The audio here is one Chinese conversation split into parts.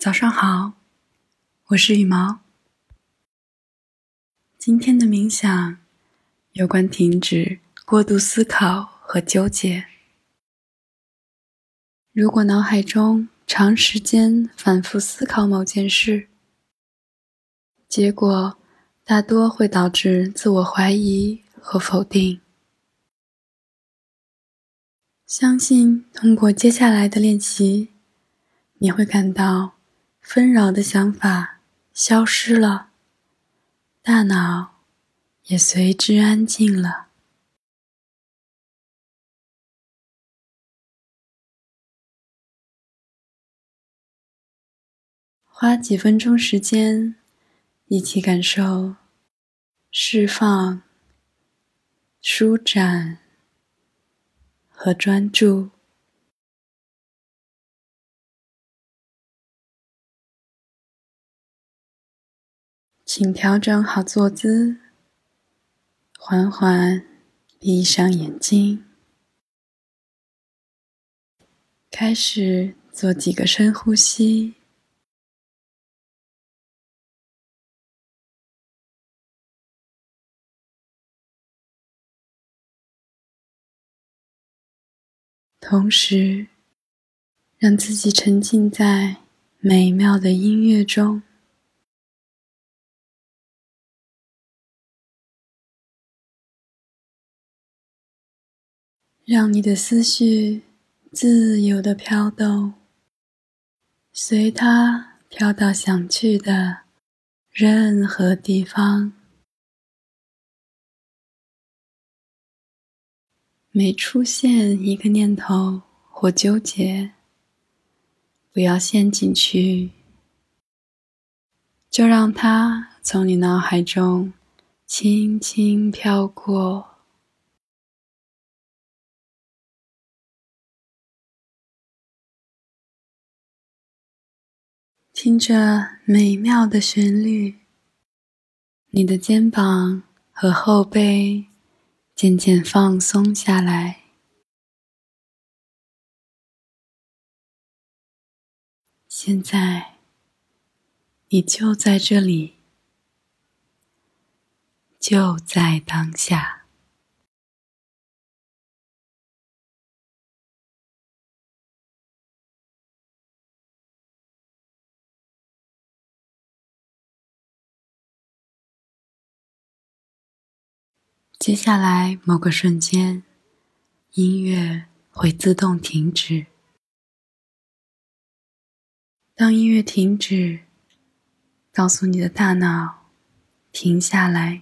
早上好，我是羽毛。今天的冥想有关停止过度思考和纠结。如果脑海中长时间反复思考某件事，结果大多会导致自我怀疑和否定。相信通过接下来的练习，你会感到。纷扰的想法消失了，大脑也随之安静了。花几分钟时间，一起感受释放、舒展和专注。请调整好坐姿，缓缓闭上眼睛，开始做几个深呼吸，同时让自己沉浸在美妙的音乐中。让你的思绪自由的飘动，随它飘到想去的任何地方。每出现一个念头或纠结，不要陷进去，就让它从你脑海中轻轻飘过。听着美妙的旋律，你的肩膀和后背渐渐放松下来。现在，你就在这里，就在当下。接下来某个瞬间，音乐会自动停止。当音乐停止，告诉你的大脑停下来。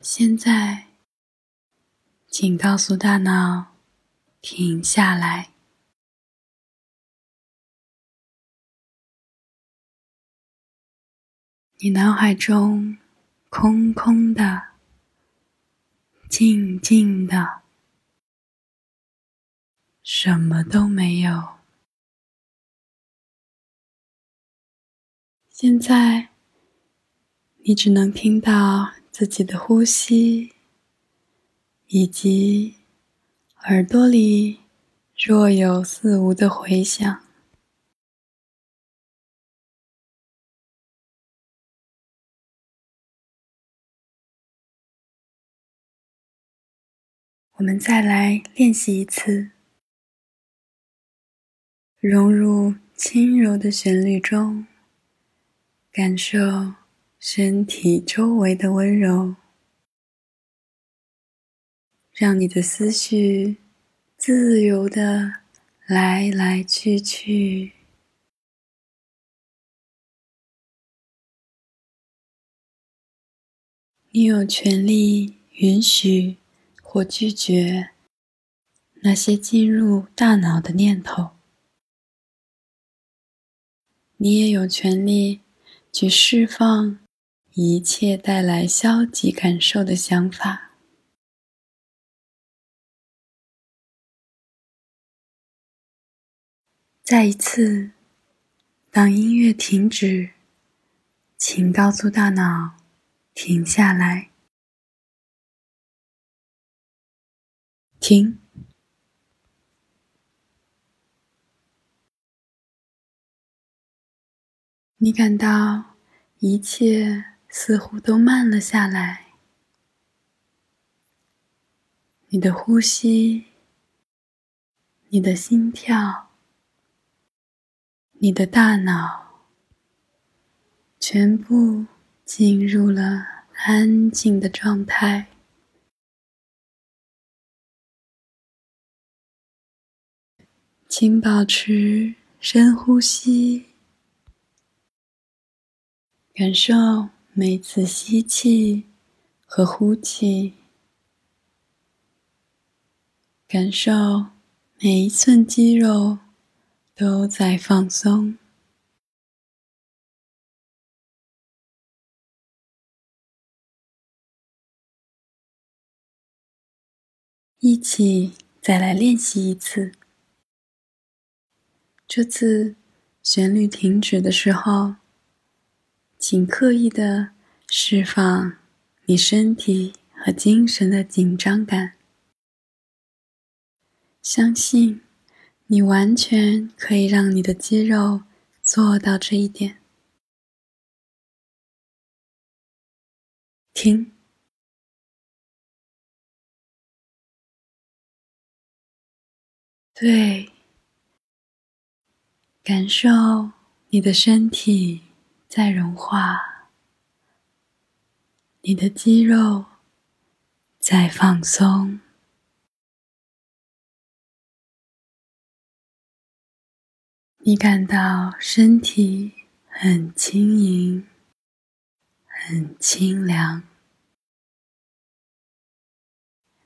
现在，请告诉大脑停下来。你脑海中空空的、静静的，什么都没有。现在，你只能听到自己的呼吸，以及耳朵里若有似无的回响。我们再来练习一次，融入轻柔的旋律中，感受身体周围的温柔，让你的思绪自由的来来去去。你有权利允许。或拒绝那些进入大脑的念头，你也有权利去释放一切带来消极感受的想法。再一次，当音乐停止，请告诉大脑停下来。听你感到一切似乎都慢了下来，你的呼吸、你的心跳、你的大脑，全部进入了安静的状态。请保持深呼吸，感受每次吸气和呼气，感受每一寸肌肉都在放松。一起再来练习一次。这次旋律停止的时候，请刻意的释放你身体和精神的紧张感。相信你完全可以让你的肌肉做到这一点。停。对。感受你的身体在融化，你的肌肉在放松，你感到身体很轻盈、很清凉，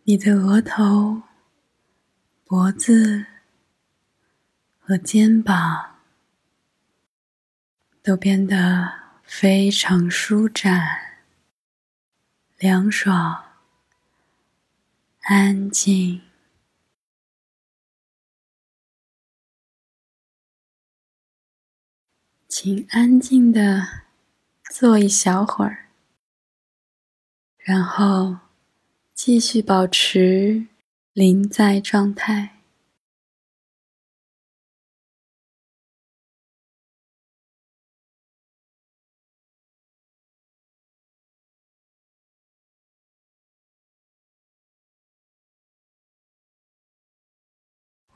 你的额头、脖子。和肩膀都变得非常舒展、凉爽、安静。请安静的坐一小会儿，然后继续保持临在状态。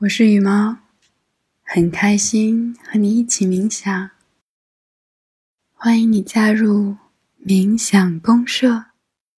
我是羽毛，很开心和你一起冥想。欢迎你加入冥想公社。